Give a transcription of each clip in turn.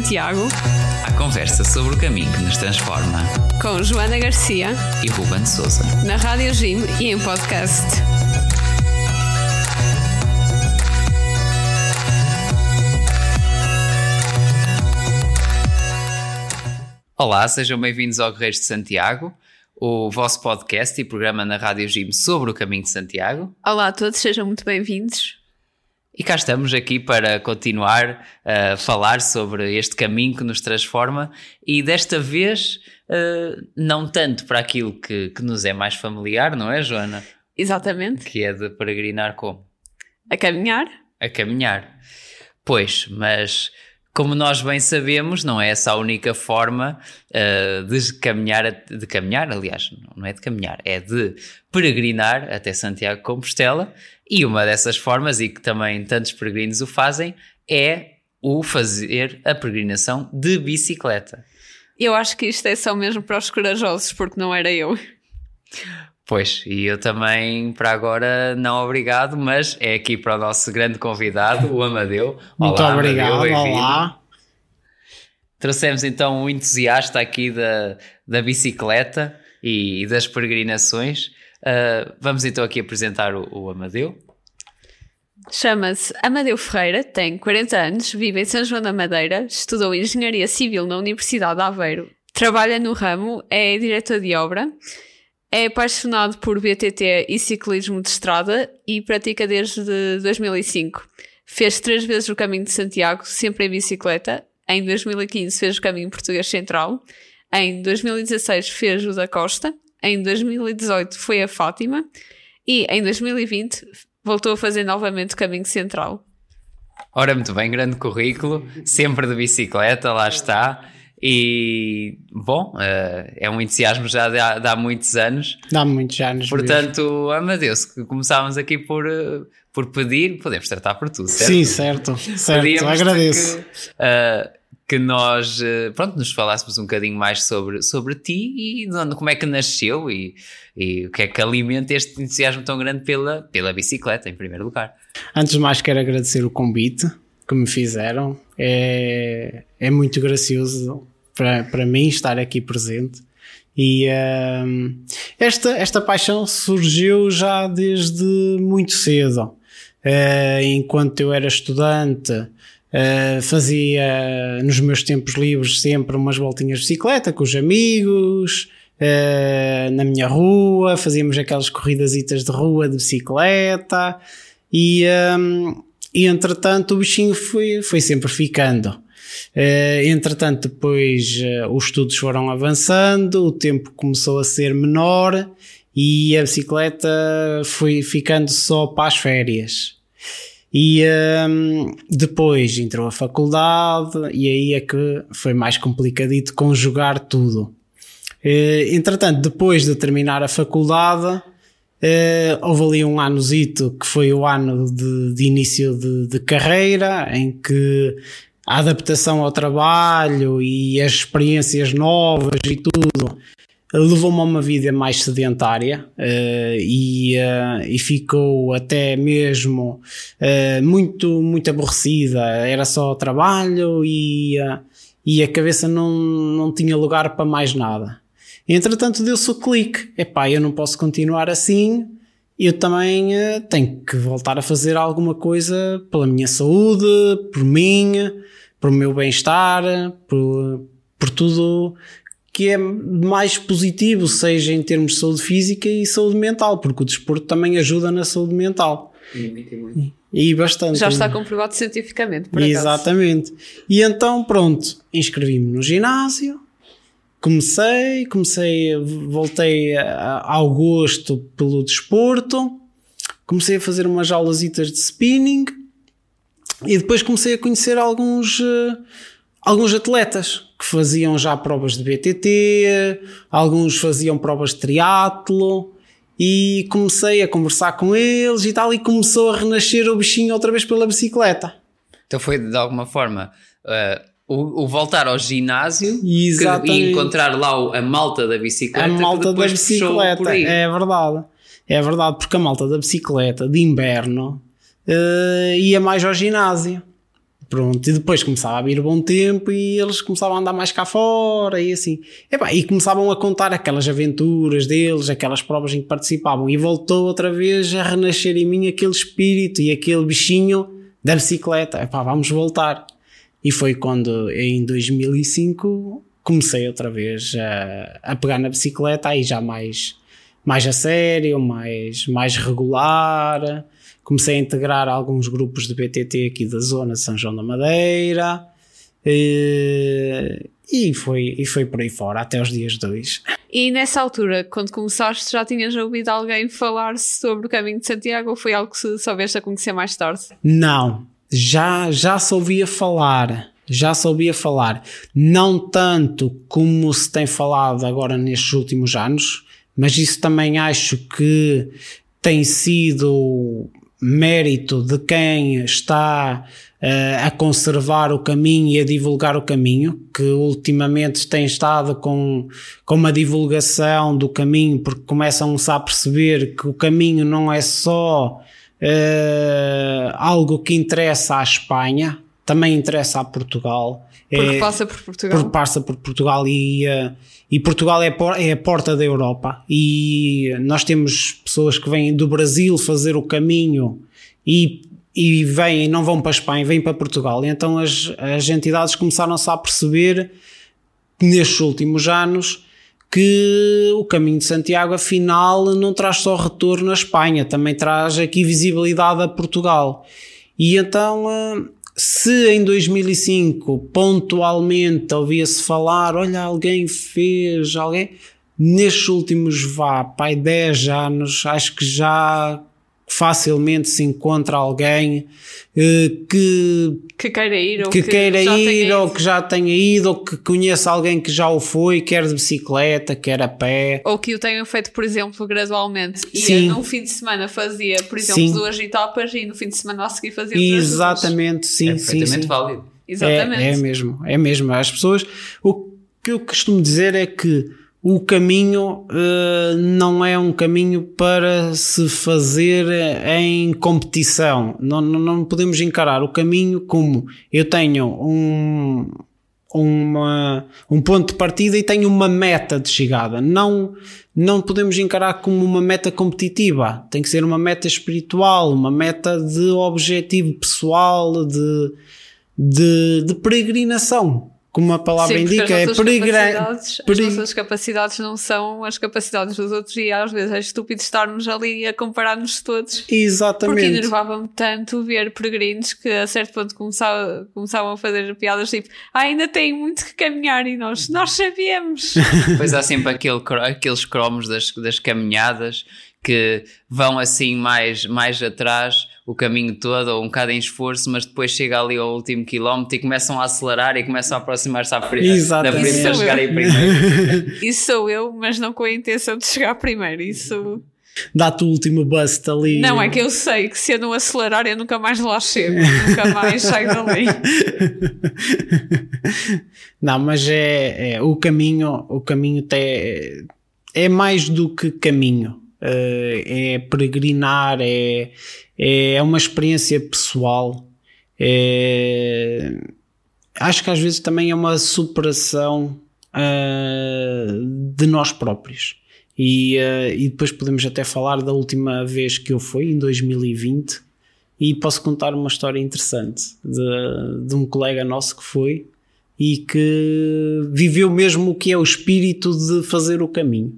Santiago. A conversa sobre o caminho que nos transforma. Com Joana Garcia e Ruben Souza. Na Rádio Jim e em podcast. Olá, sejam bem-vindos ao Guerreiros de Santiago, o vosso podcast e programa na Rádio Jim sobre o caminho de Santiago. Olá a todos, sejam muito bem-vindos. E cá estamos aqui para continuar a falar sobre este caminho que nos transforma e desta vez uh, não tanto para aquilo que, que nos é mais familiar, não é, Joana? Exatamente. Que é de peregrinar como? A caminhar. A caminhar. Pois, mas como nós bem sabemos, não é essa a única forma uh, de caminhar, de caminhar, aliás, não é de caminhar, é de peregrinar até Santiago de Compostela, e uma dessas formas, e que também tantos peregrinos o fazem, é o fazer a peregrinação de bicicleta. Eu acho que isto é só mesmo para os corajosos, porque não era eu. Pois, e eu também, para agora, não obrigado, mas é aqui para o nosso grande convidado, o Amadeu. Muito olá, obrigado, Amadeu, olá. Trouxemos então um entusiasta aqui da, da bicicleta e, e das peregrinações. Uh, vamos então aqui apresentar o, o Amadeu. Chama-se Amadeu Ferreira, tem 40 anos, vive em São João da Madeira, estudou Engenharia Civil na Universidade de Aveiro, trabalha no ramo, é diretor de obra é apaixonado por BTT e ciclismo de estrada e pratica desde 2005. Fez três vezes o caminho de Santiago, sempre em bicicleta. Em 2015 fez o caminho português central. Em 2016 fez o da Costa. Em 2018 foi a Fátima. E em 2020 voltou a fazer novamente o caminho central. Ora, muito bem, grande currículo, sempre de bicicleta, lá está. E, bom, uh, é um entusiasmo já de há, de há, muitos anos. Há muitos anos. Portanto. Amadeus, começávamos aqui por, uh, por pedir, podemos tratar por tudo, certo? Sim, certo, certo, agradeço. Que, uh, que nós, pronto, nos falássemos um bocadinho mais sobre, sobre ti e de onde, como é que nasceu e, e o que é que alimenta este entusiasmo tão grande pela, pela bicicleta, em primeiro lugar. Antes de mais, quero agradecer o convite que me fizeram. É, é muito gracioso para, para mim estar aqui presente. E uh, esta, esta paixão surgiu já desde muito cedo. Uh, enquanto eu era estudante, uh, fazia nos meus tempos livres sempre umas voltinhas de bicicleta com os amigos, uh, na minha rua, fazíamos aquelas corridas de rua de bicicleta e, um, e entretanto o bichinho foi, foi sempre ficando. Uh, entretanto, depois os estudos foram avançando, o tempo começou a ser menor e a bicicleta foi ficando só para as férias. E ehm, depois entrou a faculdade e aí é que foi mais complicadito conjugar tudo. Uh, entretanto, depois de terminar a faculdade, Uh, houve ali um anozito que foi o ano de, de início de, de, carreira, em que a adaptação ao trabalho e as experiências novas e tudo levou-me a uma vida mais sedentária uh, e, uh, e ficou até mesmo uh, muito, muito aborrecida. Era só trabalho e, e a cabeça não, não tinha lugar para mais nada. Entretanto, deu-se o clique. Epá, eu não posso continuar assim. Eu também tenho que voltar a fazer alguma coisa pela minha saúde, por mim por meu bem-estar, por, por tudo que é mais positivo, seja em termos de saúde física e saúde mental, porque o desporto também ajuda na saúde mental. E, e bastante. Já está comprovado cientificamente. Por Exatamente. E então, pronto, inscrevi-me no ginásio, comecei, comecei, voltei ao gosto pelo desporto, comecei a fazer umas aulasitas de spinning e depois comecei a conhecer alguns, uh, alguns atletas que faziam já provas de BTT, alguns faziam provas de triatlo e comecei a conversar com eles e tal e começou a renascer o bichinho outra vez pela bicicleta. Então foi de alguma forma uh, o, o, voltar ao ginásio que, e encontrar lá a malta da bicicleta. A malta da bicicleta, é verdade. É verdade, porque a malta da bicicleta de inverno uh, ia mais ao ginásio. Pronto, e depois começava a vir bom tempo e eles começavam a andar mais cá fora e assim. Epá, e começavam a contar aquelas aventuras deles, aquelas provas em que participavam e voltou outra vez a renascer em mim aquele espírito e aquele bichinho da bicicleta. Epá, vamos voltar. E foi quando em 2005 comecei outra vez a, a pegar na bicicleta, aí já mais, mais a sério, mais, mais regular comecei a integrar alguns grupos de BTT aqui da zona de São João da Madeira e, e, foi, e foi por aí fora até os dias 2. E nessa altura, quando começaste, já tinhas ouvido alguém falar sobre o caminho de Santiago ou foi algo que soubeste a conhecer mais tarde? Não, já, já soubia falar. Já soubia falar, não tanto como se tem falado agora nestes últimos anos, mas isso também acho que tem sido mérito de quem está uh, a conservar o caminho e a divulgar o caminho, que ultimamente tem estado com, com uma divulgação do caminho, porque começam-se a perceber que o caminho não é só uh, algo que interessa à Espanha, também interessa a Portugal. Porque é, passa por Portugal. Porque passa por Portugal e, uh, e Portugal é, é a porta da Europa. E nós temos pessoas que vêm do Brasil fazer o caminho e, e vêm, não vão para a Espanha, vêm para Portugal. E então as, as entidades começaram-se a perceber nestes últimos anos que o caminho de Santiago afinal não traz só retorno à Espanha, também traz aqui visibilidade a Portugal. E então se em 2005 pontualmente ouvia-se falar, olha, alguém fez, alguém, nestes últimos, vá, pai, 10 anos, acho que já facilmente se encontra alguém eh, que que queira ir ou que, que queira ir ou que já tenha ido ou que conheça alguém que já o foi, quer de bicicleta, quer a pé. Ou que o tenha feito, por exemplo, gradualmente. E Sim. num fim de semana fazia, por exemplo, sim. duas etapas e no fim de semana a seguir fazia Exatamente, sim, é sim, sim. válido. Exatamente. É, é mesmo, é mesmo. As pessoas, o que eu costumo dizer é que o caminho uh, não é um caminho para se fazer em competição. Não, não, podemos encarar o caminho como eu tenho um, uma, um ponto de partida e tenho uma meta de chegada. Não, não podemos encarar como uma meta competitiva. Tem que ser uma meta espiritual, uma meta de objetivo pessoal, de, de, de peregrinação como a palavra Sim, indica, é peregrino. As nossas capacidades não são as capacidades dos outros e às vezes é estúpido estarmos ali a comparar-nos todos. Exatamente. Porque enervava-me tanto ver peregrinos que a certo ponto começava, começavam a fazer piadas tipo ah, ainda tem muito que caminhar e nós, nós sabíamos. pois há sempre aquele, aqueles cromos das, das caminhadas que vão assim mais, mais atrás o caminho todo, ou um bocado em esforço, mas depois chega ali ao último quilómetro e começam a acelerar e começam a aproximar-se à frente, da frente para chegar aí primeiro. Isso sou eu, mas não com a intenção de chegar primeiro. Isso. Dá-te o último bust ali. Não, é que eu sei que se eu não acelerar eu nunca mais lá chego, nunca mais saio dali. Não, mas é, é, o caminho, o caminho tem, é mais do que caminho. Uh, é peregrinar, é, é uma experiência pessoal. É, acho que às vezes também é uma superação uh, de nós próprios. E, uh, e depois podemos até falar da última vez que eu fui, em 2020, e posso contar uma história interessante de, de um colega nosso que foi e que viveu mesmo o que é o espírito de fazer o caminho.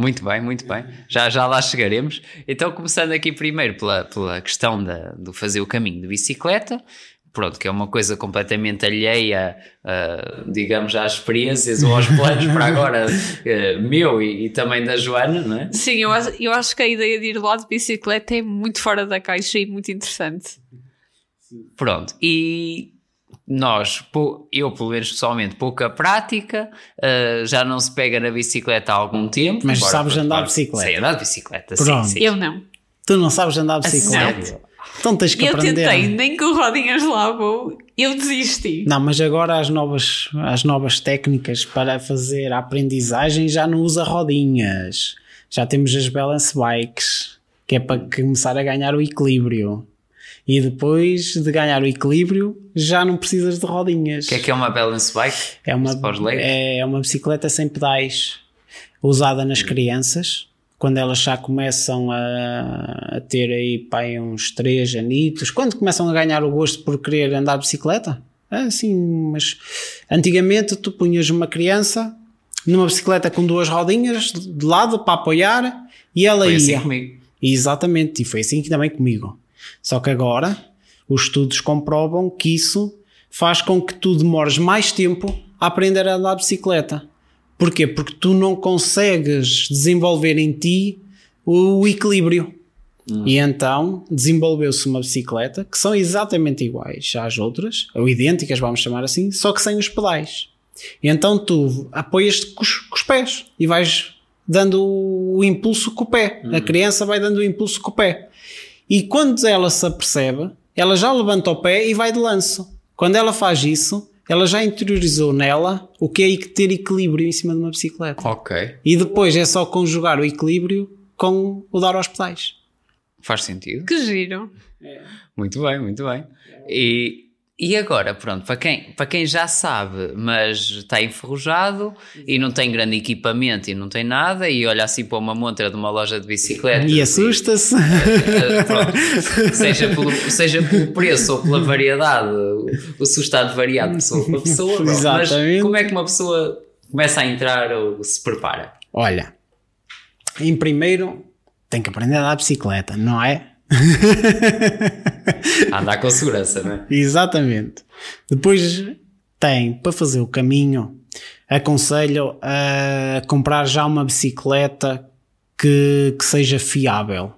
Muito bem, muito bem. Já, já lá chegaremos. Então, começando aqui primeiro pela, pela questão da, do fazer o caminho de bicicleta, pronto, que é uma coisa completamente alheia, uh, digamos, às experiências ou aos planos para agora, uh, meu e, e, também da Joana, não é? Sim, eu, eu acho que a ideia de ir lá de bicicleta é muito fora da caixa e muito interessante. Pronto, e nós, eu pelo menos pessoalmente, pouca prática, uh, já não se pega na bicicleta há algum tempo. Mas sabes andar de bicicleta? Sei andar de bicicleta, Pronto. sim, sim. Eu não. Tu não sabes andar de bicicleta? Então tens que eu aprender. Eu tentei, nem com rodinhas lá vou, eu desisti. Não, mas agora as novas, as novas técnicas para fazer a aprendizagem já não usa rodinhas. Já temos as balance bikes, que é para começar a ganhar o equilíbrio. E depois de ganhar o equilíbrio, já não precisas de rodinhas. O que é que é uma balance bike? É uma, leigos? é uma bicicleta sem pedais, usada nas crianças, quando elas já começam a, a ter aí pá, uns 3 anitos, quando começam a ganhar o gosto por querer andar de bicicleta. É assim, mas antigamente tu punhas uma criança numa bicicleta com duas rodinhas de lado para apoiar e ela Foi ia. assim comigo. Exatamente, e foi assim que também comigo. Só que agora os estudos comprovam que isso faz com que tu demores mais tempo a aprender a andar de bicicleta. Porquê? Porque tu não consegues desenvolver em ti o equilíbrio. E então desenvolveu-se uma bicicleta que são exatamente iguais às outras, ou idênticas, vamos chamar assim, só que sem os pedais. E então tu apoias-te com, com os pés e vais dando o impulso com o pé. A criança vai dando o impulso com o pé. E quando ela se apercebe, ela já levanta o pé e vai de lanço. Quando ela faz isso, ela já interiorizou nela o que é ter equilíbrio em cima de uma bicicleta. Ok. E depois é só conjugar o equilíbrio com o dar aos pedais. Faz sentido. Que giro. Muito bem, muito bem. E, e agora, pronto, para quem, para quem já sabe, mas está enferrujado e não tem grande equipamento e não tem nada, e olha assim para uma montra de uma loja de bicicletas E assusta-se. eh, seja, pelo, seja pelo preço ou pela variedade, o sustado variado de pessoa para pessoa. pronto. Mas como é que uma pessoa começa a entrar ou se prepara? Olha, em primeiro tem que aprender a dar bicicleta, não é? Andar com segurança, não é? Exatamente. Depois tem para fazer o caminho, aconselho a comprar já uma bicicleta que, que seja fiável.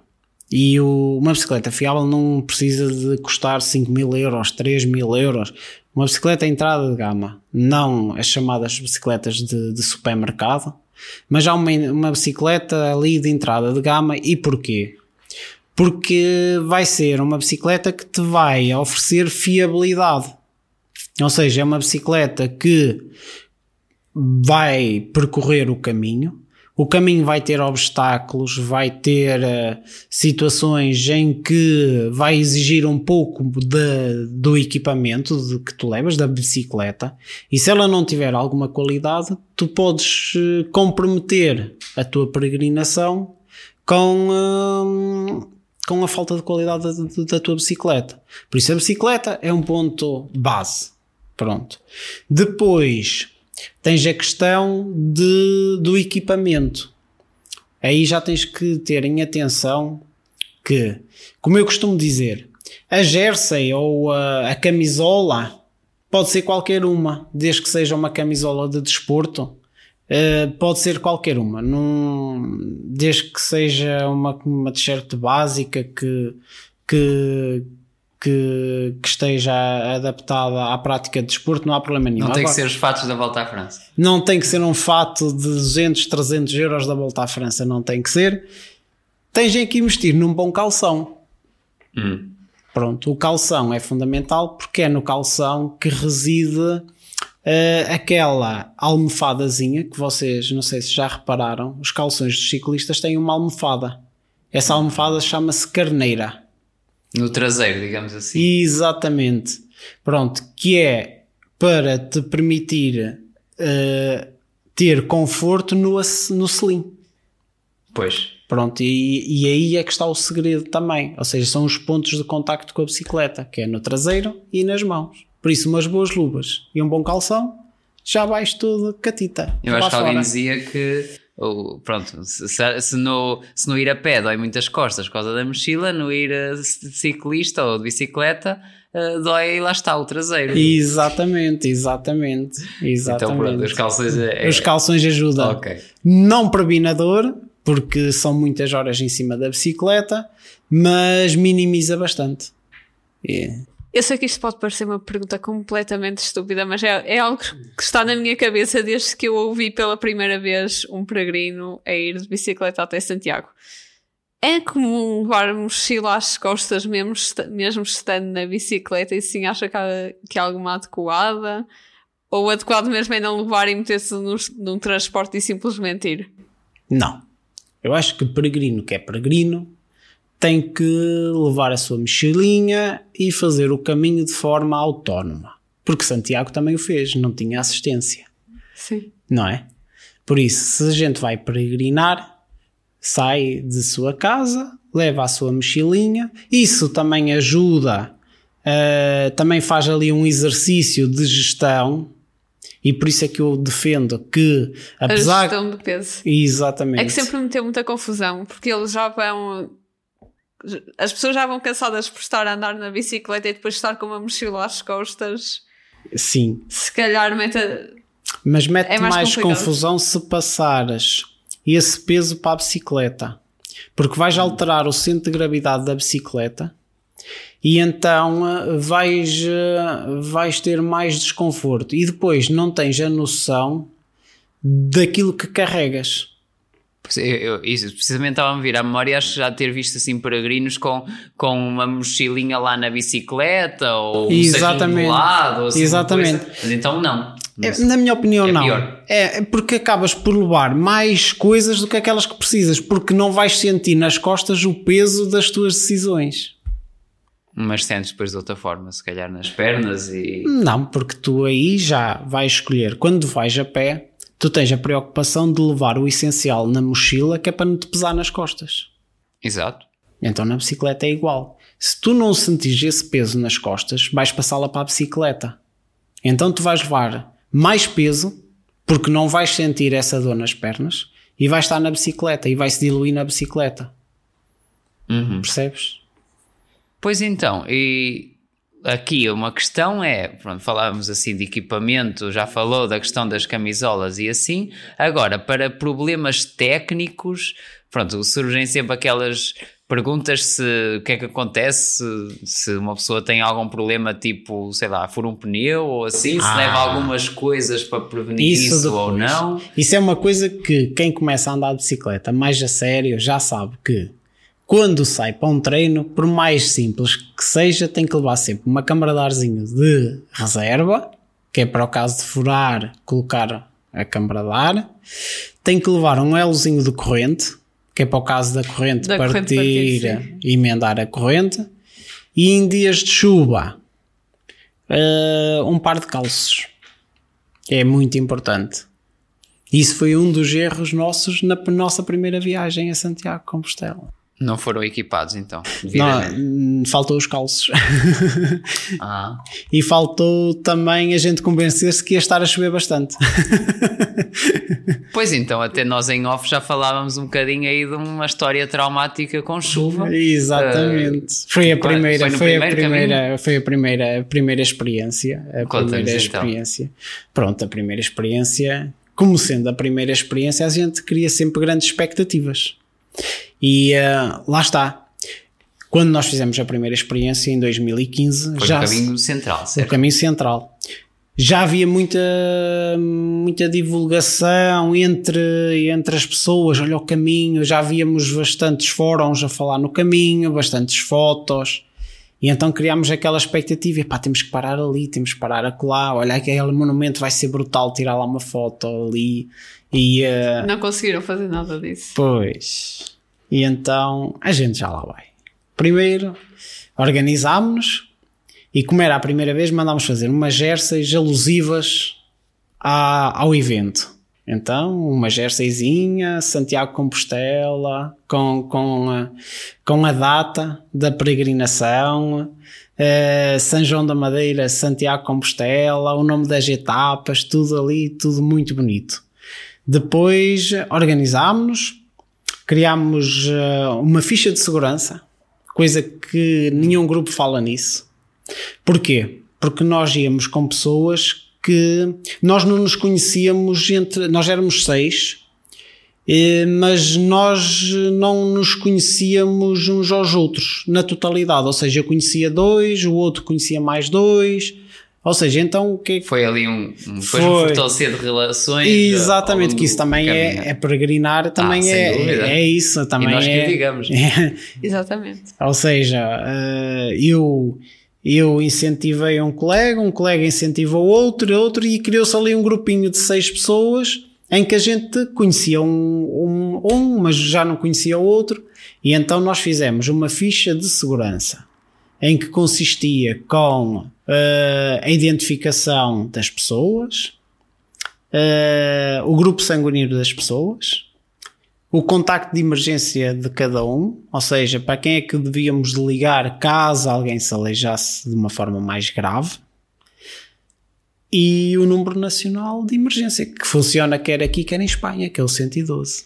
E o- uma bicicleta fiável não precisa de custar 5 mil euros, 3 mil euros. Uma bicicleta entrada de gama, não as chamadas bicicletas de, de supermercado, mas já uma, uma bicicleta ali de entrada de gama. E porquê? Porque vai ser uma bicicleta que te vai oferecer fiabilidade. Ou seja, é uma bicicleta que vai percorrer o caminho. O caminho vai ter obstáculos, vai ter eh, situações em que vai exigir um pouco de- do equipamento de que tu levas, da bicicleta, e se ela não tiver alguma qualidade, tu podes eh, comprometer a tua peregrinação com, hum, com a falta de qualidade da, da tua bicicleta. Por isso a bicicleta é um ponto base. Pronto. Depois tens a questão de, do equipamento. Aí já tens que ter em atenção que, como eu costumo dizer, a jersey ou a, a camisola pode ser qualquer uma, desde que seja uma camisola de desporto. Uh, pode ser qualquer uma, Num- desde que seja uma, uma t-shirt básica que, que, que, que esteja adaptada à prática de desporto, não há problema nenhum. Não tem que Agora- ser os fatos da volta à França. não tem que ser um fato de 200, 300 euros da volta à França, não tem que ser. Tens que investir num bom calção. Hum. Pronto, o calção é fundamental porque é no calção que reside eh, aquela almofadazinha que vocês, não sei se já repararam, os calções dos ciclistas têm uma almofada. Essa almofada chama-se carneira. No traseiro, digamos assim. Exatamente. Pronto, que é para te permitir eh, ter conforto no, no selim. Pois. Pronto, e, e aí é que está o segredo também. Ou seja, são os pontos de contacto com a bicicleta, que é no traseiro e nas mãos. Por isso, umas boas luvas e um bom calção, já vais tudo catita. Eu acho que alguém dizia que, ou, pronto, se, se, no, se no ir a pé dói muitas costas por causa da mochila, no ir a de ciclista ou de bicicleta eh, dói, lá está, o traseiro. Exatamente, exatamente. exatamente. então pronto, os calções é, Os calções ajudam. Ok. Não previna dor, porque são muitas horas em cima da bicicleta, mas minimiza bastante. É. Eu sei que isto pode parecer uma pergunta completamente estúpida, mas é, é algo que está na minha cabeça desde que eu ouvi pela primeira vez um peregrino a ir de bicicleta até Santiago. É comum levar mochila às costas mesmo, mesmo estando na bicicleta e sim acha que há, que há alguma adequada? Ou adequado mesmo é não levar e meter-se num, num transporte e simplesmente ir? Não. Eu acho que peregrino que é peregrino tem que levar a sua mochilinha e fazer o caminho de forma autónoma. Porque Santiago também o fez, não tinha assistência. Sim. Não é? Por isso, se a gente vai peregrinar, sai de sua casa, leva a sua mochilinha, isso também ajuda, uh, também faz ali um exercício de gestão, e por isso é que eu defendo que, apesar. A gestão do peso. Exatamente. É que sempre me meteu muita confusão, porque eles já vão. As pessoas já vão cansadas por estar a andar na bicicleta e depois estar com uma mochila às costas. Sim. Se calhar mete. Mas mete é mais, mais confusão se passares esse peso para a bicicleta. Porque vais alterar o centro de gravidade da bicicleta e então eh, vais, eh, vais ter mais desconforto e depois não tens a noção daquilo que carregas. Eu, eu, isso, precisamente estava a me vir à memória, acho já ter visto assim peregrinos com, com uma mochilinha lá na bicicleta ou Exatamente. um lado, ou assim Exatamente. Mas então não. É, na minha opinião, é não. Pior. É, é porque acabas por levar mais coisas do que aquelas que precisas, porque não vais sentir nas costas o peso das tuas decisões. Mas sentes depois de outra forma, se calhar nas pernas e. Não, porque tu aí já vais escolher. Quando vais a pé, tu tens a preocupação de levar o essencial na mochila que é para não te pesar nas costas. Exato. Então na bicicleta é igual. Se tu não sentires esse peso nas costas, vais passá-la para a bicicleta. Então tu vais levar mais peso, porque não vais sentir essa dor nas pernas, e vais estar na bicicleta e vai se diluir na bicicleta. Uhum. Percebes? Pois então, e aqui uma questão é, pronto, falávamos assim de equipamento, já falou da questão das camisolas e assim, agora para problemas técnicos, pronto, surgem sempre aquelas perguntas se o que é que acontece se, uma pessoa tem algum problema tipo, sei lá, fura um pneu ou assim, se ah, leva algumas coisas para prevenir isso, isso ou não. Isso é uma coisa que quem começa a andar de bicicleta mais a sério já sabe que quando sai para um treino, por mais simples que seja, tem que levar sempre uma câmara de arzinho de reserva, que é para o caso de furar, colocar a câmara de ar. Tem que levar um elozinho de corrente, que é para o caso da corrente da partir, partir e emendar a corrente. E em dias de chuva, uh, um par de calços. É muito importante. Isso foi um dos erros nossos na nossa primeira viagem a Santiago Compostela. Não foram equipados então? Não, faltou os calços. Ah. e faltou também a gente convencer-se que ia estar a chover bastante. pois então, até nós em off já falávamos um bocadinho aí de uma história traumática com chuva. Exatamente. Uh, foi a primeira, foi, foi a primeira, foi a primeira, a primeira experiência. A primeira então. experiência. Então. Pronto, a primeira experiência. Como sendo a primeira experiência, a gente cria sempre grandes expectativas. E uh, lá está. Quando nós fizemos a primeira experiência em 2015, Foi já. O caminho central, certo? O caminho central. Já havia muita, muita divulgação entre, entre as pessoas, olha o caminho, já havíamos bastantes fóruns a falar no caminho, bastantes fotos, e então criámos aquela expectativa, pá, temos que parar ali, temos que parar acolá, olha aquele monumento vai ser brutal, tirar lá uma foto ali, e... Uh... Não conseguiram fazer nada disso. Pois... E então a gente já lá vai. Primeiro organizámos-nos e, como era a primeira vez, mandámos fazer umas jerseys alusivas à, ao evento. Então, uma jerseyzinha, Santiago Compostela, com, com, a, com a data da peregrinação, uh, São João da Madeira, Santiago Compostela, o nome das etapas, tudo ali, tudo muito bonito. Depois organizámos-nos, criámos uh, uma ficha de segurança, coisa que nenhum grupo fala nisso. Porquê? Porque nós íamos com pessoas que nós não nos conhecíamos entre. Nós éramos seis, eh, mas nós não nos conhecíamos uns aos outros na totalidade. Ou seja, eu conhecia dois, o outro conhecia mais dois, ou seja, então o que é que. Foi ali um, um foi. fortalecer de relações. Exatamente, que isso também é, é peregrinar, também ah, é, é isso. Também e nós é, que digamos. É, Exatamente. Ou seja, uh, eu, eu incentivei um colega, um colega incentivou outro, outro, e criou-se ali um grupinho de seis pessoas em que a gente conhecia um, um, um, mas já não conhecia o outro, E então nós fizemos uma ficha de segurança em que consistia com a identificação das pessoas, uh, o grupo sanguíneo das pessoas, o contacto de emergência de cada um, ou seja, para quem é que devíamos ligar caso alguém se aleijasse de uma forma mais grave, e o número nacional de emergência, que funciona quer aqui, quer em Espanha, que é o 112.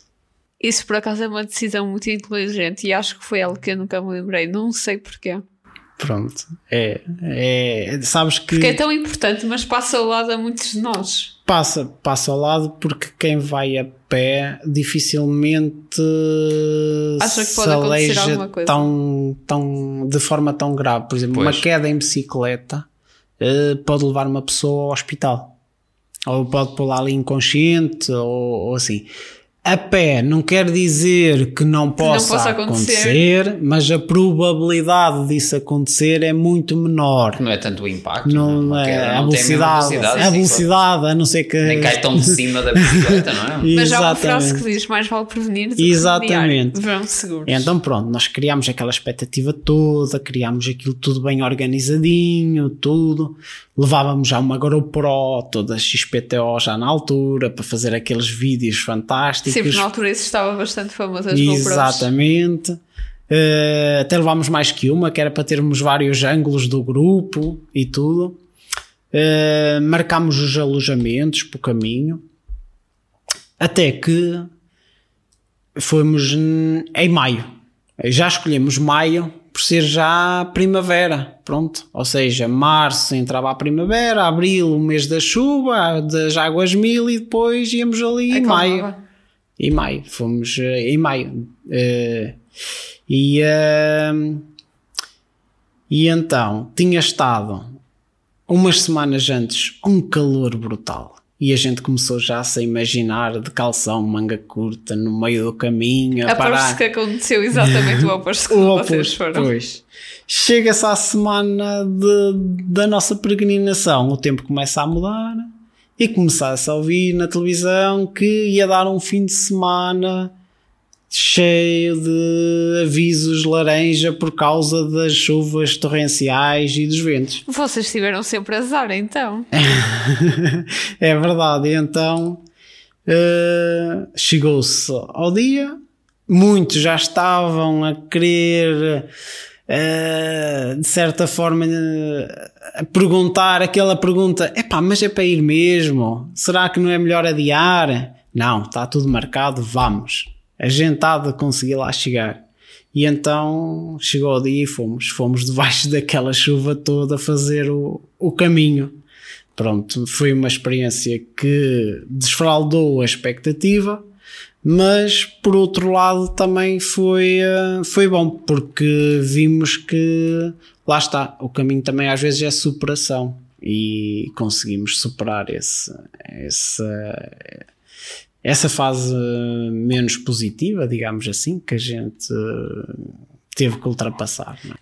Isso por acaso é uma decisão muito inteligente e acho que foi algo que eu nunca me lembrei, não sei porquê. Pronto, é, é, sabes que. Porque é tão importante, mas passa ao lado a muitos de nós. Passa, passa ao lado porque quem vai a pé dificilmente Acha que pode acontecer alguma coisa. Tão, tão, de forma tão grave. Por exemplo, pois. uma queda em bicicleta uh, pode levar uma pessoa ao hospital. Ou pode pôr lá ali inconsciente, ou, ou assim a pé não quer dizer que não possa, não possa acontecer. acontecer. mas a probabilidade disso acontecer é muito menor. Não é tanto o impacto, não, não é, a, velocidade, a velocidade, a velocidade, a não ser que. Nem cai tão de cima da bicicleta, não é? mas há uma frase que diz: mais vale prevenir do que Exatamente. Vão seguros. Então, pronto, nós criámos aquela expectativa toda, criámos aquilo tudo bem organizadinho, tudo levávamos já uma GoPro, toda XPTO já na altura, para fazer aqueles vídeos fantásticos. Sim, porque na altura isso estava bastante famoso, as Exatamente. Uh, até levámos mais que uma, que era para termos vários ângulos do grupo e tudo. Uh, marcámos os alojamentos para o caminho. Até que fomos em maio. Já escolhemos maio por ser já primavera, pronto. Ou seja, março entrava a primavera, abril o mês da chuva, das águas mil e depois íamos ali em maio. Em maio, fomos uh, em maio. Uh, e, uh, e então tinha estado umas semanas antes um calor brutal. E a gente começou já a se imaginar de calção, manga curta, no meio do caminho. A parar. que aconteceu exatamente o oposto que o oposto, vocês foram. Pois. Chega-se à semana de, da nossa peregrinação, o tempo começa a mudar e começasse a ouvir na televisão que ia dar um fim de semana cheio de avisos laranja por causa das chuvas torrenciais e dos ventos. Vocês tiveram sempre azar, então. é verdade. Então uh, chegou-se ao dia, muitos já estavam a querer. Uh, de certa forma uh, perguntar aquela pergunta epá, mas é para ir mesmo? Será que não é melhor adiar? Não, está tudo marcado, vamos a gente há de conseguir lá chegar. E então chegou o dia e fomos. Fomos debaixo daquela chuva toda a fazer o, o caminho. Pronto, foi uma experiência que desfraldou a expectativa, mas por outro lado também foi, eh, foi bom, porque vimos que lá está, o caminho também às vezes é superação e conseguimos superar esse, esse essa fase menos positiva, digamos assim, que a gente teve que ultrapassar. Não é?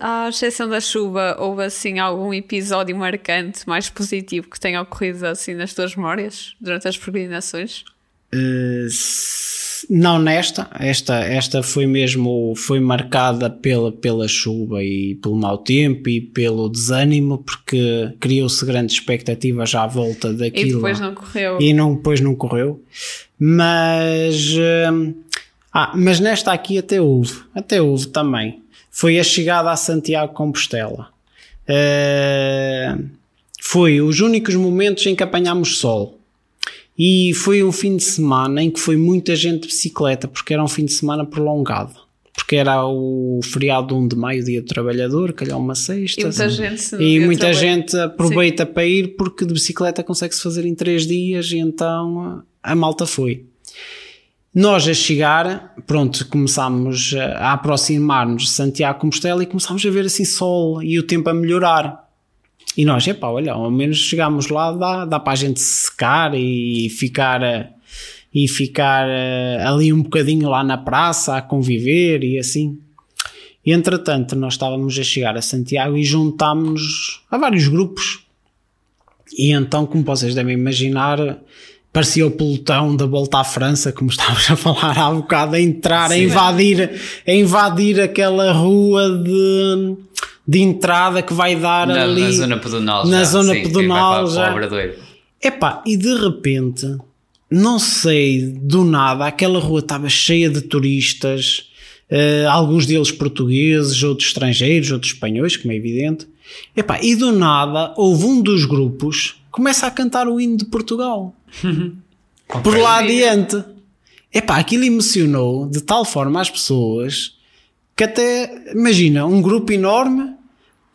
À exceção da chuva, houve assim algum episódio marcante mais positivo que tenha ocorrido assim nas tuas memórias durante as peregrinações? Uh, não nesta, esta, esta foi mesmo foi marcada pela, pela chuva e pelo mau tempo e pelo desânimo, porque criou-se grande expectativa já à volta daquilo. E depois não correu. E não, depois não correu. Mas, hum, ah, mas nesta aqui até houve, até houve também. Foi a chegada a Santiago Compostela. Uh, foi os únicos momentos em que apanhámos sol. E foi um fim de semana em que foi muita gente de bicicleta, porque era um fim de semana prolongado. Porque era o feriado 1 de maio, dia do trabalhador, calhar uma sexta. E muita gente, e muita gente aproveita Sim. para ir porque de bicicleta consegue-se fazer em 3 dias e então a malta foi. Nós a chegar, pronto, começámos a aproximar-nos de Santiago Compostela e começámos a ver assim sol e o tempo a melhorar. E nós, epá, olha, ao menos chegámos lá, dá, dá para a gente secar e ficar, e ficar eh, ali um bocadinho lá na praça a conviver e assim. E entretanto, nós estávamos a chegar a Santiago e juntámos-nos a vários grupos. E então, como vocês devem imaginar, parecia o pelotão da volta à França, como estávamos a falar há bocado, a entrar, a invadir, a invadir aquela rua de, de entrada que vai dar Na, ali na zona pedonal. na já, zona sim, pedonal já. Epá, e de repente, não sei, do nada, aquela rua estava cheia de turistas, eh, alguns deles portugueses, outros estrangeiros, outros espanhóis, como é evidente. Epá, e do nada, houve um dos grupos que começa a cantar o hino de Portugal. Por lá adiante. Epá, aquilo emocionou de tal forma as pessoas que até, imagina, um grupo enorme,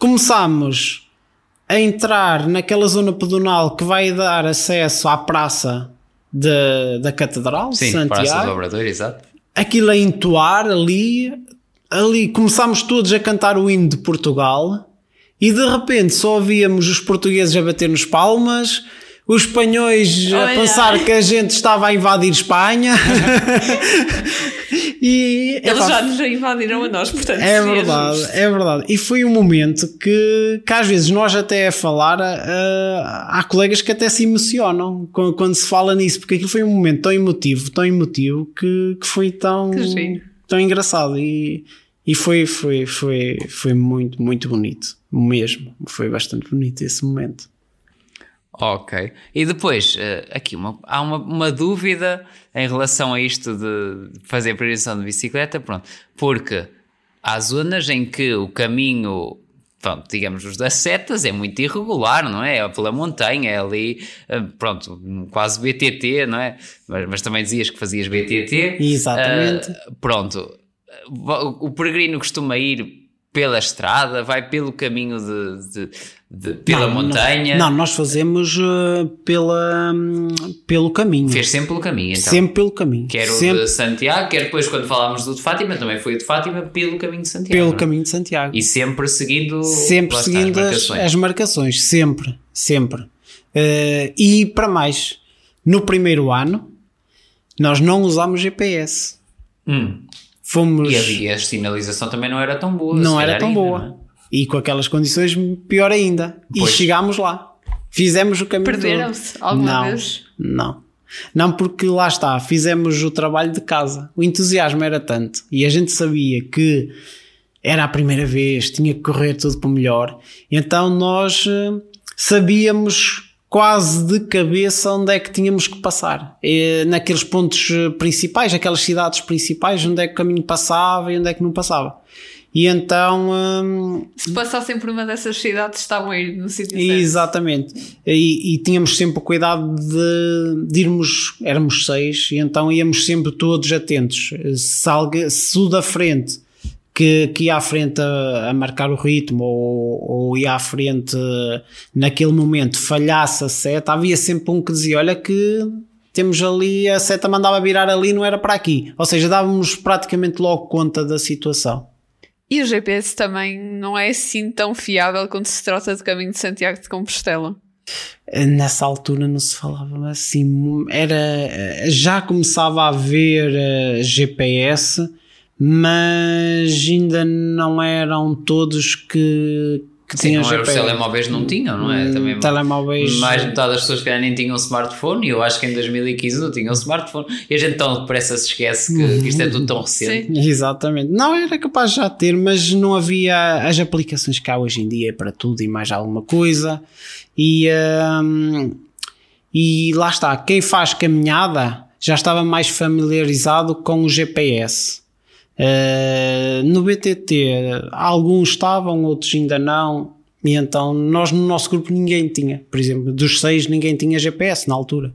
começámos a entrar naquela zona pedonal que vai dar acesso à praça de- da Catedral de Sim, Praça do Santiago. Obradoiro, exato. Aquilo a entoar ali, ali começámos todos a cantar o hino de Portugal e de repente só ouvíamos os portugueses a bater nos palmas, os espanhóis a Olha. pensar que a gente estava a invadir Espanha. e Eles epá, já nos invadiram a nós, portanto. é seria verdade, é verdade. E foi um momento que, que às vezes nós até a falar, ah, há colegas que até se emocionam quando, quando se fala nisso, porque aquilo foi um momento tão emotivo, tão emotivo, que, que foi tão, Que tão engraçado. E, e foi, foi, foi, foi muito, muito bonito. Mesmo. Foi bastante bonito esse momento. Ok. E depois, eh, aqui uma, há uma, uma dúvida em relação a isto de fazer prevenção de bicicleta, pronto, porque há zonas em que o caminho, pronto, digamos, os das setas é muito irregular, não é? É pela montanha, é ali, eh, pronto, quase BTT, não é? Mas, mas também dizias que fazias BTT. Exatamente. Eh, pronto, o peregrino costuma ir pela estrada, vai pelo caminho de, de- de- pela Não, montanha. Não, nós fazemos ah, pela, hum, pelo caminho. Fez sempre pelo caminho, então. Sempre pelo caminho. Quer o Sempre de Santiago, quer depois quando falámos do de Fátima, também foi o de Fátima pelo caminho de Santiago. pelo não é? caminho de Santiago. E sempre seguindo, sempre seguindo as, marcações. as marcações, sempre, sempre. Eh, e para mais, no primeiro ano, nós não usámos GPS. Hum. Fomos. E, a, e a sinalização também não era tão boa. não era tão ainda, boa. não é? E com aquelas condições, pior ainda. Pois. E chegámos lá. Fizemos o caminho. Perderam-se alguma não, vez? Não. Não, porque lá está, fizemos o trabalho de casa. O entusiasmo era tanto. E a gente sabia que era a primeira vez, tinha que correr tudo para o melhor. Então nós eh, sabíamos quase de cabeça onde é que tínhamos que passar. Naqueles pontos eh, principais, aquelas cidades principais, onde é que o caminho passava e onde é que não passava. E então. hum, Se passassem por uma dessas cidades, estavam a ir no sítio certo. Exatamente. E, e tínhamos sempre o cuidado de, de irmos, éramos seis, e então íamos sempre todos atentos. Se, alguém, se o da frente, que, que ia à frente a, a marcar o ritmo, ou, ou ia à frente naquele momento, falhasse a seta, havia sempre um que dizia: Olha, que temos ali, a seta mandava virar ali, não era para aqui. Ou seja, dávamos praticamente logo conta da situação. E o GPS também não é assim tão fiável quando se trata de caminho de Santiago de Compostela. Nessa altura não se falava assim, era, já começava a haver eh, GPS, mas ainda não eram todos que, que Sim, tinham não era, os GPS. telemóveis não tinham, não é? Também, Telemóveis. mais de metade das pessoas que nem tinham smartphone e eu acho que em 2015 não tinham smartphone e a gente tão depressa se esquece que, que isto é tudo tão recente. Exatamente. Não era capaz de já ter, mas não havia as aplicações que há hoje em dia para tudo e mais alguma coisa. E, hum, e lá está, quem faz caminhada já estava mais familiarizado com o GPS. Uh, no BTT, alguns estavam, outros ainda não. E então, nós no nosso grupo ninguém tinha. Por exemplo, dos seis, ninguém tinha GPS na altura.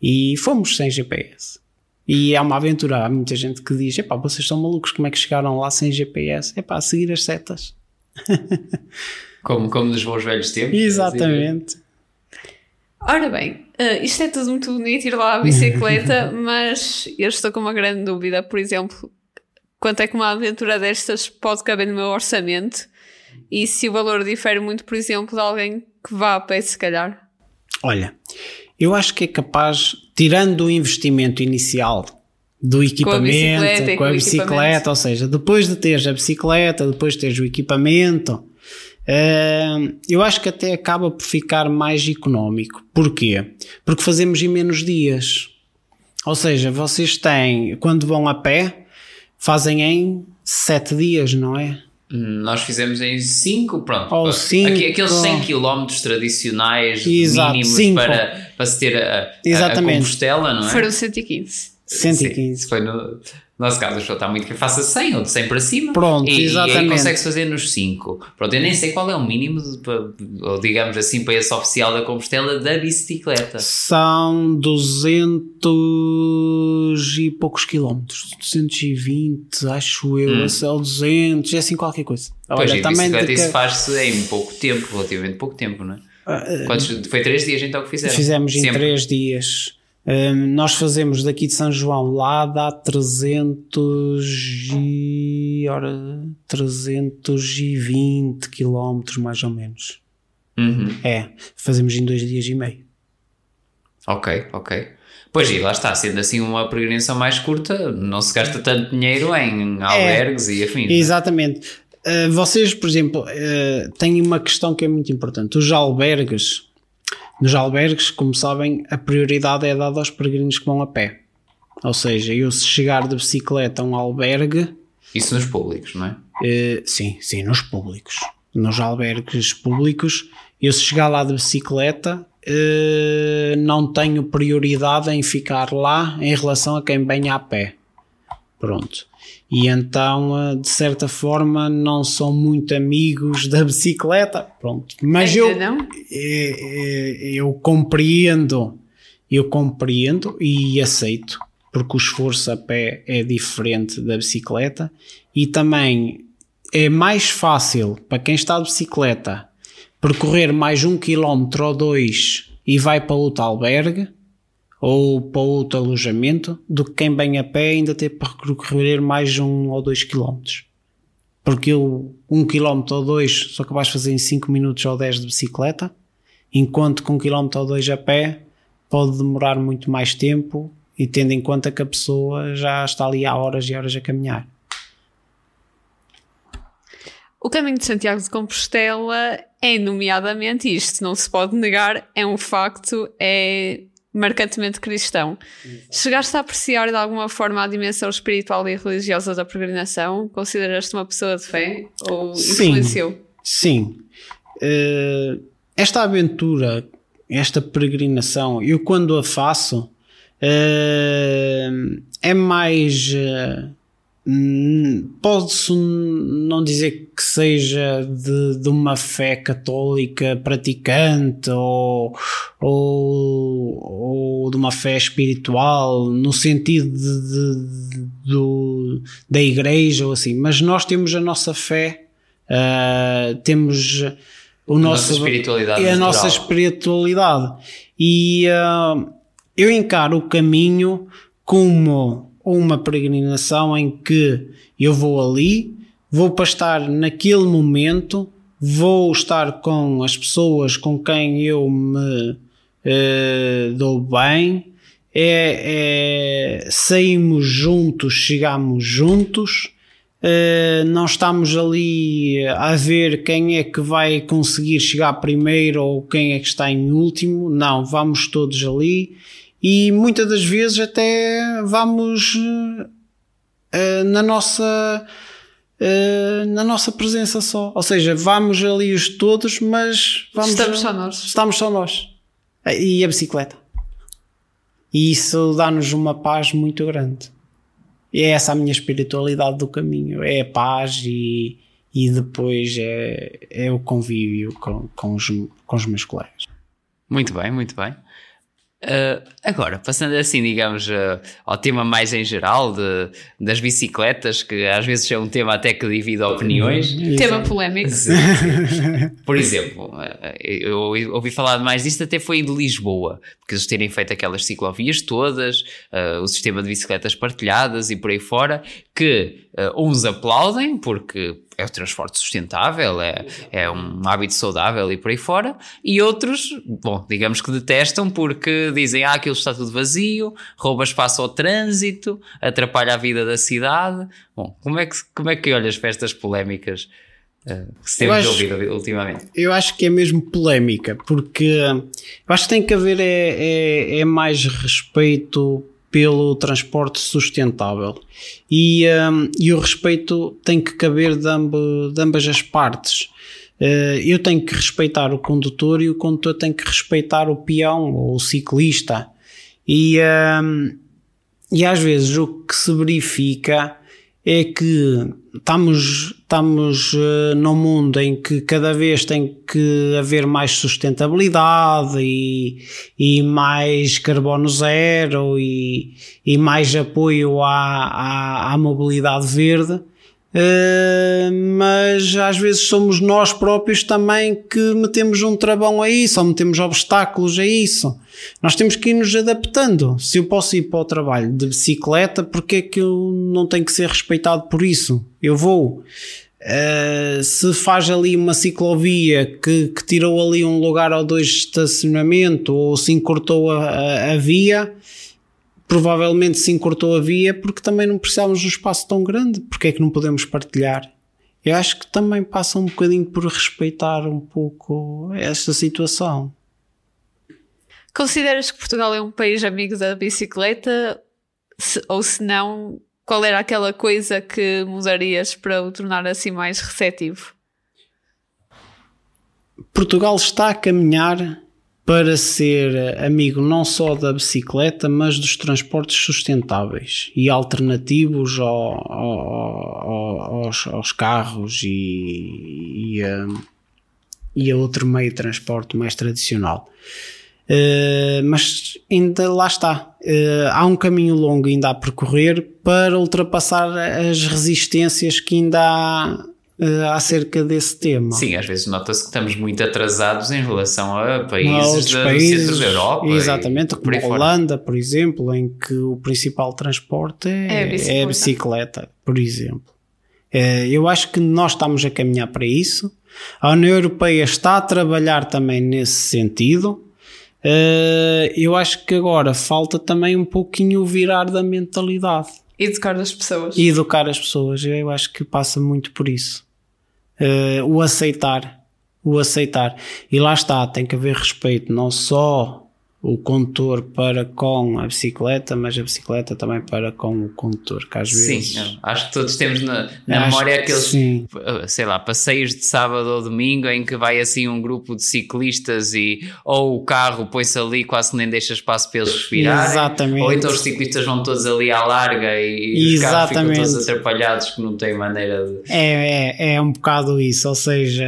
E fomos sem GPS. E é uma aventura. Há muita gente que diz: epá, vocês são malucos, como é que chegaram lá sem GPS? Epá, a seguir as setas. Como, como nos bons velhos tempos. Exatamente. Ora bem, eh, isto é tudo muito bonito ir lá à bicicleta, mas eu estou com uma grande dúvida. Por exemplo, quanto é que uma aventura destas pode caber no meu orçamento? E se o valor difere muito, por exemplo, de alguém que vá a pé, se calhar? Olha, eu acho que é capaz, tirando o investimento inicial do equipamento, com a bicicleta bicicleta, com o equipamento. ou seja, depois de teres a bicicleta, depois de teres o equipamento, Uh, eu acho que até acaba por ficar mais económico. Porquê? Porque fazemos em menos dias. Ou seja, vocês têm, quando vão a pé, fazem em 7 dias, não é? Nós fizemos em 5, pronto. Ou cinco, Aqueles 100 km tradicionais Exato, mínimos cinco. para, para se ter a, a, a Compostela, não é? Foram 115. 115. Sim, foi no nosso caso, a pessoa está muito que faça 100 ou de 100 para cima. Pronto, e, E aí exatamente. consegue-se fazer nos 5. Pronto, eu nem sei qual é o mínimo, de, ou digamos assim, para esse oficial da Compostela da bicicleta. São 200 e poucos quilómetros. 220, acho eu. Hum. Ou 200, é assim qualquer coisa. Pois, Olha, e bicicleta de isso que- faz-se em pouco tempo, relativamente pouco tempo, não é? Ah, Quantos, foi 3 dias então que fizeram? Fizemos em Sempre. 3 dias. Hum, nós fazemos daqui de São João lá dá 300 e, ora, 320 quilómetros mais ou menos. Uhum. É, fazemos em dois dias e meio. Ok, ok. Pois e lá está, sendo assim uma peregrinação mais curta, não se gasta tanto dinheiro em albergues e afins. não é? Exatamente. Uh, vocês, por exemplo, uh, têm uma questão que é muito importante. Os albergues, nos albergues, como sabem, a prioridade é dada aos peregrinos que vão a pé. Ou seja, eu se chegar de bicicleta a um albergue, Isso nos públicos, não é? uh, sim, sim, nos públicos. Nos albergues públicos, eu se chegar lá de bicicleta, uh, não tenho prioridade em ficar lá em relação a quem venha a pé. Pronto. E então, eh, de certa forma, não são muito amigos da bicicleta. Pronto. Mas Ainda eu, não? eh, eh, eu compreendo, eu compreendo e aceito, porque o esforço a pé é diferente da bicicleta e também é mais fácil para quem está de bicicleta percorrer mais um quilómetro ou dois e vai para outro albergue ou para outro alojamento do que quem vem a pé ainda ter para percorrer mais um ou dois quilómetros. Porque eu, um quilómetro ou dois, sou capaz de fazer em 5 minutos ou 10 de bicicleta, enquanto que um quilómetro ou dois a pé pode demorar muito mais tempo e tendo em conta que a pessoa já está ali há horas e horas a caminhar. O caminho de Santiago de Compostela é, nomeadamente, isto não se pode negar, é um facto, é marcantemente cristão. Chegaste a apreciar de alguma forma a dimensão espiritual e religiosa da peregrinação? Consideras-te uma pessoa de fé? Ou Sim. influenciou? Sim. Eh, esta aventura, esta peregrinação, eu quando a faço, eh, é mais. Hum, Pode-se não dizer que seja de, de uma fé católica praticante ou, ou, ou de uma fé espiritual no sentido de, de- do, da igreja ou assim, mas nós temos a nossa fé Uh, temos o nossa nosso espiritualidade é a natural. nossa espiritualidade e uh, eu encaro o caminho como uma peregrinação em que eu vou ali vou para estar naquele momento vou estar com as pessoas com quem eu me uh, dou bem é, é saímos juntos chegamos juntos Uh, não estamos ali a ver quem é que vai conseguir chegar primeiro ou quem é que está em último. Não, vamos todos ali e muitas das vezes até vamos uh, na nossa uh, na nossa presença só. Ou seja, vamos ali os todos, mas vamos Estamos só nós. estamos só nós e a bicicleta. E isso dá-nos uma paz muito grande. E é essa a minha espiritualidade do caminho. É a paz e, e depois é, é o convívio com, com, os, com os meus colegas. Muito bem, muito bem. Uh, agora, passando assim, digamos, uh, ao tema mais em geral de, das bicicletas, que às vezes é um tema até que divide opiniões. Tema polémico. Por exemplo, uh, eu ouvi falar mais disto até foi de Lisboa, porque eles terem feito aquelas ciclovias todas, uh, o sistema de bicicletas partilhadas e por aí fora, que uh, uns aplaudem porque é o transporte sustentável, é, é um hábito saudável e por aí fora, e outros, bom, digamos que detestam porque dizem ah, aquilo está tudo vazio, rouba espaço ao trânsito, atrapalha a vida da cidade. Bom, como é que, como é que olhas para estas polémicas uh, que se acho, ouvido ultimamente. Eu acho que é mesmo polémica, porque eu acho que tem que haver é, é, é mais respeito pelo transporte sustentável e, um, e o respeito tem que caber de, amb de ambas as partes. Uh, eu tenho que respeitar o condutor e o condutor tem que respeitar o peão ou o ciclista. E, um, e às vezes o que se verifica é que estamos, estamos uh, num mundo em que cada vez tem que haver mais sustentabilidade e, e mais carbono zero e, e mais apoio à, à, à mobilidade verde. Uh, mas às vezes somos nós próprios também que metemos um travão a isso ou metemos obstáculos a isso. Nós temos que ir nos adaptando. Se eu posso ir para o trabalho de bicicleta, porque é que eu não tenho que ser respeitado por isso? Eu vou. Uh, se faz ali uma ciclovia que, que, tirou ali um lugar ou dois de estacionamento ou se encurtou a, a, a via, provavelmente se encurtou a via porque também não precisávamos de um espaço tão grande. Porque é que não podemos partilhar? Eu acho que também passa um bocadinho por respeitar um pouco esta situação. Consideras que Portugal é um país amigo da bicicleta? Se, ou se não, qual era aquela coisa que mudarias para o tornar assim mais receptivo? Portugal está a caminhar para ser amigo não só da bicicleta, mas dos transportes sustentáveis e alternativos ao, ao, aos, aos, carros e, e, a, e a outro meio de transporte mais tradicional. Uh, mas ainda lá está. Uh, há um caminho longo ainda a percorrer para ultrapassar as resistências que ainda há uh, acerca desse tema. Sim, às vezes nota-se que estamos muito atrasados em relação a países da, países, do centro da Europa. Exatamente, como a Holanda, por exemplo, em que o principal transporte é, é, a, bicicleta. É a bicicleta, por exemplo. eu acho que nós estamos a caminhar para isso. A União Europeia está a trabalhar também nesse sentido Uh, eu acho que agora falta também um pouquinho virar da mentalidade. Educar as pessoas. E educar as pessoas. Eu acho que passa muito por isso. Uh, o aceitar. O aceitar. E lá está, tem que haver respeito, não só o condutor para com a bicicleta, mas a bicicleta também para com o condutor, que às vezes... Sim, acho que todos temos na, na memória aqueles, sim. sei lá, passeios de sábado ou domingo em que vai assim um grupo de ciclistas e ou o carro põe-se ali quase nem deixa espaço para eles respirarem, Exatamente. ou então os ciclistas vão todos ali à larga e os carros ficam todos atrapalhados que não têm maneira de... É, é, é um bocado isso, ou seja,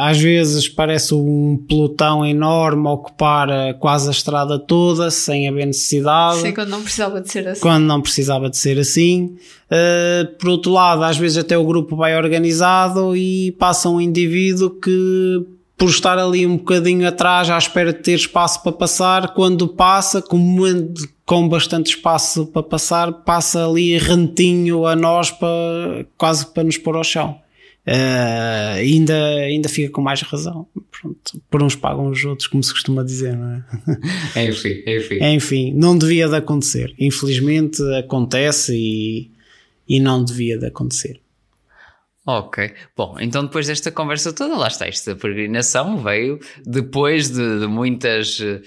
às vezes parece um pelotão enorme ocupar quase a estrada estrada toda sem haver necessidade. Sim, quando não precisava de ser assim. Quando não precisava de ser assim. Uh, por outro lado, às vezes até o grupo vai organizado e passa um indivíduo que por estar ali um bocadinho atrás à espera de ter espaço para passar, quando passa, com, com bastante espaço para passar, passa ali rentinho a nós para, quase para nos pôr ao chão. Uh, ainda, ainda fica com mais razão. Pronto, por uns pagam os outros, como se costuma dizer, não é? enfim, enfim. enfim, não devia de acontecer. Infelizmente acontece e, e não devia de acontecer. Ok, bom, então depois desta conversa toda, lá está, esta peregrinação veio depois de, de muitas uh,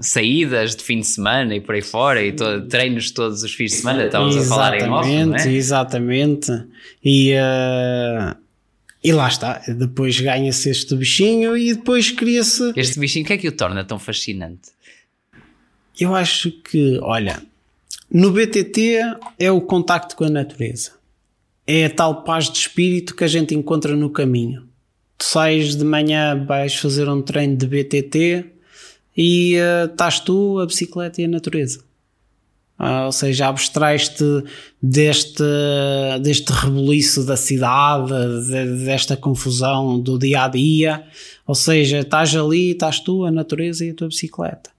saídas de fim de semana e por aí fora, e to treinos todos os fins de semana, estávamos a falar em off, não é? Exatamente, e, uh, e lá está, depois ganha-se este bichinho e depois cria-se... Este bichinho, o que é que o torna tão fascinante? Eu acho que, olha, no BTT é o contacto com a natureza é a tal paz de espírito que a gente encontra no caminho. Tu sais de manhã, vais fazer um treino de BTT e uh, estás tu, a bicicleta e a natureza. Uh, ou seja, abstrais-te deste, deste rebuliço da cidade, de, desta confusão do dia a dia. Ou seja, estás ali, estás tu, a natureza e a tua bicicleta.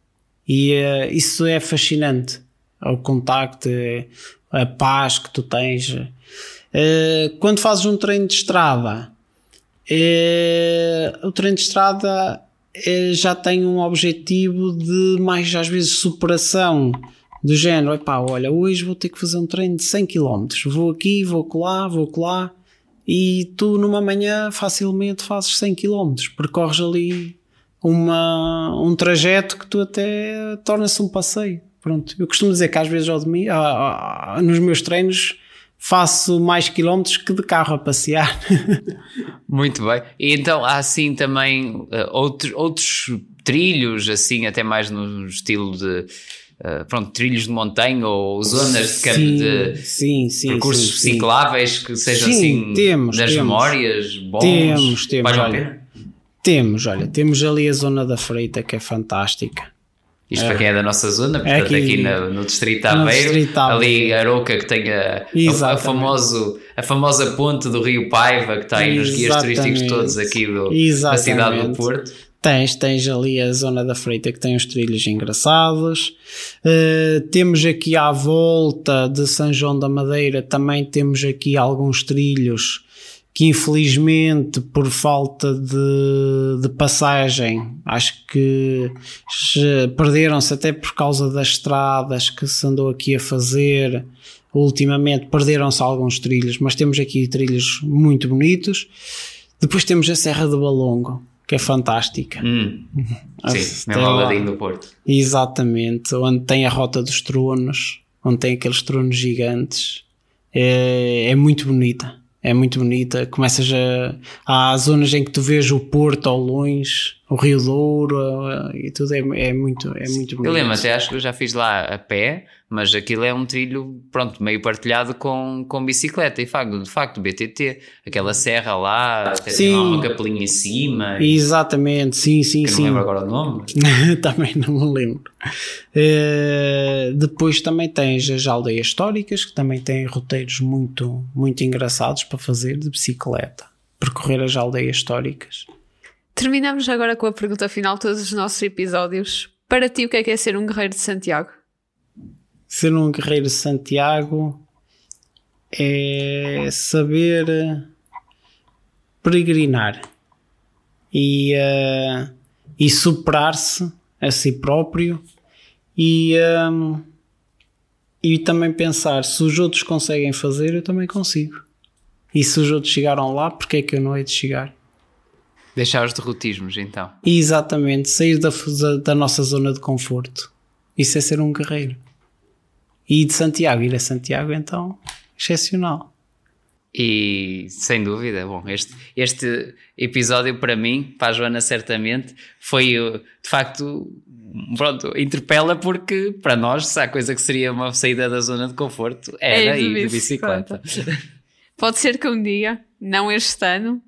E uh, isso é fascinante. O contacto, a paz que tu tens eh, quando fazes um treino de estrada, uh, o treino de estrada uh, já tem um objetivo de mais às vezes superação do género, epá, olha, hoje vou ter que fazer um treino de 100 km, vou aqui, vou lá, vou lá, e tu numa manhã facilmente fazes 100 km, percorres ali uma, um trajeto que tu até torna-se um passeio. Pronto, eu costumo dizer que às vezes ao domingo, ah, ah, nos meus treinos faço mais quilómetros que de carro a passear. Muito bem. E então há assim também uh, outros, outros trilhos, assim, até mais no estilo de. Uh, pronto, trilhos de montanha ou zonas de, Sim, de sim, sim, percursos sim, cicláveis que sejam Sim, assim temos, das temos. memórias bons. Temos, temos, olha. Temos, olha, temos ali a zona da Freita que é fantástica. Isto para quem é da nossa zona, portanto, aqui, aqui no, no Distrito Aveiro, ali Aroca que tem a, a, famoso, a famosa ponte do Rio Paiva que está aí nos guias turísticos todos aqui do, da cidade do. Porto. Tens, tens ali a zona da Freita que tem uns trilhos engraçados. Uh, temos aqui à volta de São João da Madeira, também temos aqui alguns trilhos que infelizmente por falta de, de passagem acho que se- perderam-se até por causa das estradas que se andou aqui a fazer ultimamente perderam-se alguns trilhos mas temos aqui trilhos muito bonitos depois temos a Serra de Balongo que é fantástica Hum. Sim, mesmo ao ladinho do Porto. Exatamente, onde tem a Rota dos Tronos, onde tem aqueles tronos gigantes. É, é muito bonita, é muito bonita. Começas a. Há zonas em que tu vês o Porto ao longe, o Rio Douro eh, e tudo é, é muito, é muito bonito. Eu lembro, até acho que eu já fiz lá a pé, mas aquilo é um trilho, pronto, meio partilhado com, com bicicleta. E de facto, de facto, BTT, aquela serra lá, Sim. uma capelinha em cima, Exatamente, sim, sim, que eu não sim. lembro agora o nome. também não me lembro. Eh, depois também tens as aldeias históricas, que também têm roteiros muito, muito engraçados para fazer de bicicleta. Percorrer as aldeias históricas. Terminamos agora com a pergunta final todos os nossos episódios. Para ti, o que é que é ser um guerreiro de Santiago? Ser um guerreiro de Santiago é saber peregrinar e, eh, e superar-se a si próprio e, ehm, e também pensar se os outros conseguem fazer, eu também consigo. E se os outros chegaram lá, porque é que eu não hei de chegar? Deixar os derrotismos, então. Exatamente, sair da, da, da nossa zona de conforto. Isso é ser um guerreiro. E de Santiago, ir a Santiago, então, excepcional. E sem dúvida, bom, este, este episódio para mim, para a Joana certamente, foi de facto, pronto, interpela porque para nós, se há coisa que seria uma saída da zona de conforto, era É ir de bicicleta. Pode ser que um dia, não este ano,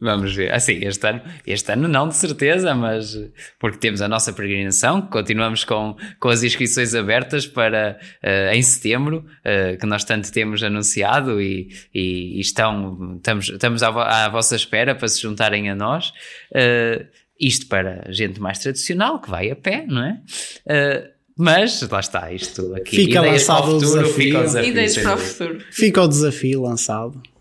Vamos ver. Assim, este ano, este ano não de certeza, mas porque temos a nossa peregrinação, continuamos com, com as inscrições abertas para eh, em setembro, eh, que nós tanto temos anunciado e, e, e estão, estamos, estamos à, à vossa espera para se juntarem a nós. Eh, isto para gente mais tradicional, que vai a pé, não é? Mas lá está, isto aqui. Fica ideias para lançado o futuro, desafio. fica o desafio, ideias para o futuro. Fica o desafio lançado.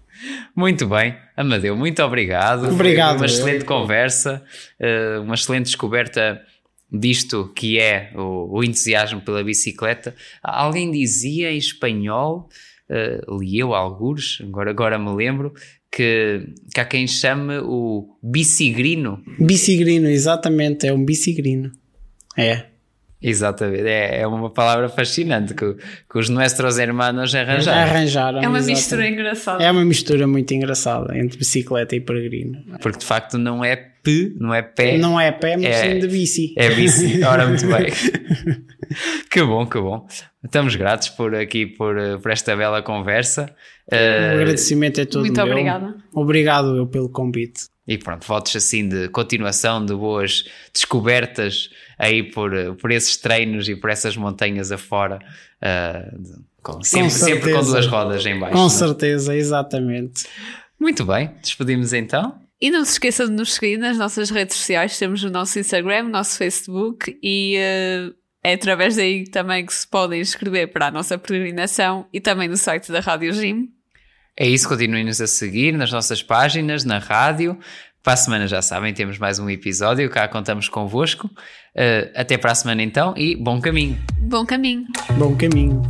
Muito bem, Amadeu, muito obrigado. Obrigado, Foi uma eu. excelente conversa, eh, uma excelente descoberta disto que é o, o entusiasmo pela bicicleta. Alguém dizia em espanhol, eh, li eu algures, agora, agora me lembro, que, que há quem chame o bicigrino. Bicigrino, exatamente, é um bicigrino. É. Exatamente, é, é uma palavra fascinante que, que os nossos hermanos arranjaram. Arranjaram. É uma exatamente. mistura engraçada. É uma mistura muito engraçada entre bicicleta e peregrino. Porque de facto não é P, não é pé. Não é pé, mas É- sim de bici. É bici, ora muito bem. que bom, que bom. Estamos gratos por aqui, por, por esta bela conversa. O Eh, agradecimento é todo Muito meu. obrigada. Obrigado eu pelo convite. E pronto, votos assim de continuação, de boas descobertas aí por, por esses treinos e por essas montanhas afora. de- com- sempre, sempre com duas rodas em baixo. Com não é? certeza, exatamente. Muito bem, despedimos então. E não se esqueça de nos seguir nas nossas redes sociais. Temos o nosso Instagram, o nosso Facebook e eh, é através daí também que se podem inscrever para a nossa peregrinação e também no site da Rádio Gym. É isso, continuem-nos a seguir nas nossas páginas, na rádio. Para a semana já sabem, temos mais um episódio, cá contamos convosco. Eh, até para a semana então e bom caminho! Bom caminho! Bom caminho.